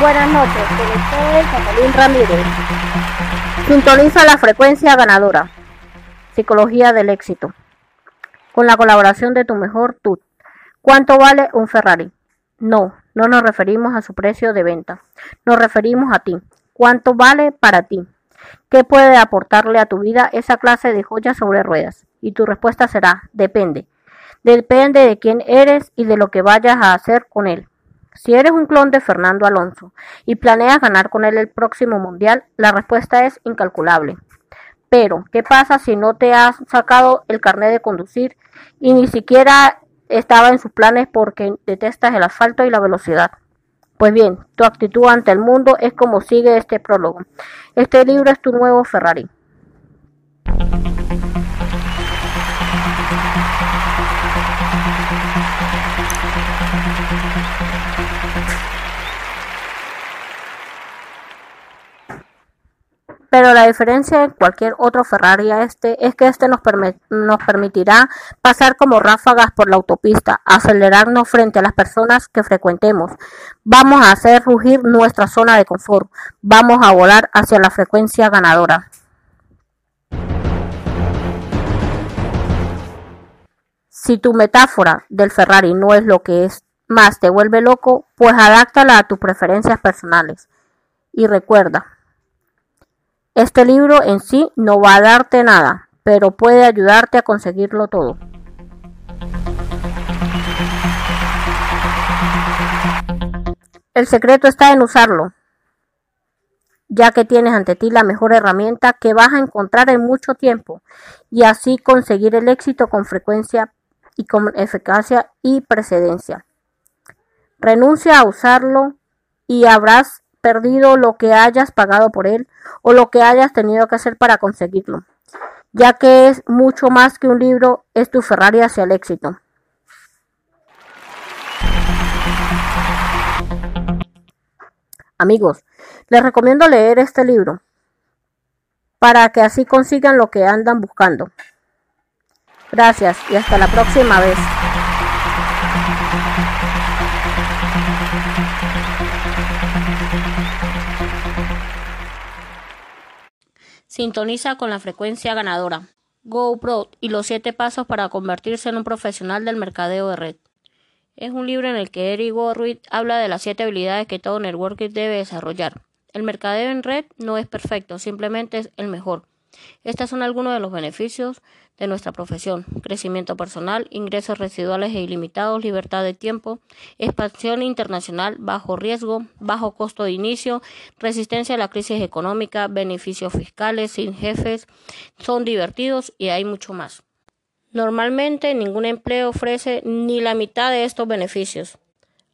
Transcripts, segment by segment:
Buenas noches, soy Catalín Ramírez. Sintoniza la frecuencia ganadora. Psicología del éxito. Con la colaboración de tu mejor tú. ¿Cuánto vale un Ferrari? No, no nos referimos a su precio de venta. Nos referimos a ti. ¿Cuánto vale para ti? ¿Qué puede aportarle a tu vida esa clase de joya sobre ruedas? Y tu respuesta será, depende. Depende de quién eres y de lo que vayas a hacer con él. Si eres un clon de Fernando Alonso y planeas ganar con él el próximo mundial, la respuesta es incalculable. Pero, ¿qué pasa si no te has sacado el carnet de conducir y ni siquiera estaba en sus planes porque detestas el asfalto y la velocidad? Pues bien, tu actitud ante el mundo es como sigue este prólogo. Este libro es tu nuevo Ferrari. Pero la diferencia de cualquier otro Ferrari a este es que este nos, nos permitirá pasar como ráfagas por la autopista, acelerarnos frente a las personas que frecuentemos. Vamos a hacer rugir nuestra zona de confort. Vamos a volar hacia la frecuencia ganadora. Si tu metáfora del Ferrari no es lo que es más te vuelve loco, pues adáctala a tus preferencias personales. Y recuerda, este libro en sí no va a darte nada, pero puede ayudarte a conseguirlo todo. El secreto está en usarlo, ya que tienes ante ti la mejor herramienta que vas a encontrar en mucho tiempo y así conseguir el éxito con frecuencia y con eficacia y precedencia. Renuncia a usarlo y habrás perdido lo que hayas pagado por él o lo que hayas tenido que hacer para conseguirlo, ya que es mucho más que un libro, es tu Ferrari hacia el éxito. Amigos, les recomiendo leer este libro para que así consigan lo que andan buscando. Gracias y hasta la próxima vez. Sintoniza con la frecuencia ganadora. GoPro y los siete pasos para convertirse en un profesional del mercadeo de red. Es un libro en el que Eric Worrell habla de las siete habilidades que todo networker debe desarrollar. El mercadeo en red no es perfecto, simplemente es el mejor. Estos son algunos de los beneficios de nuestra profesión. Crecimiento personal, ingresos residuales e ilimitados, libertad de tiempo, expansión internacional, bajo riesgo, bajo costo de inicio, resistencia a la crisis económica, beneficios fiscales, sin jefes, son divertidos y hay mucho más. Normalmente ningún empleo ofrece ni la mitad de estos beneficios.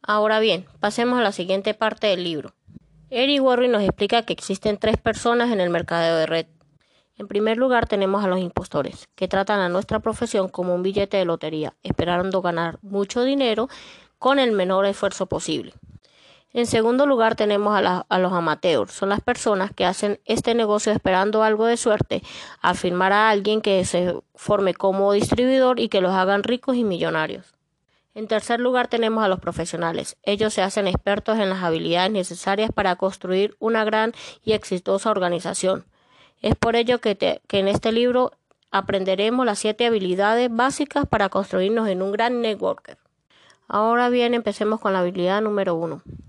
Ahora bien, pasemos a la siguiente parte del libro. Eric Warren nos explica que existen tres personas en el mercado de red. En primer lugar tenemos a los impostores, que tratan a nuestra profesión como un billete de lotería, esperando ganar mucho dinero con el menor esfuerzo posible. En segundo lugar tenemos a, los amateurs, son las personas que hacen este negocio esperando algo de suerte, a firmar a alguien que se forme como distribuidor y que los hagan ricos y millonarios. En tercer lugar tenemos a los profesionales. Ellos se hacen expertos en las habilidades necesarias para construir una gran y exitosa organización. Es por ello que, en este libro aprenderemos las siete habilidades básicas para construirnos en un gran networker. Ahora bien, empecemos con la habilidad número uno.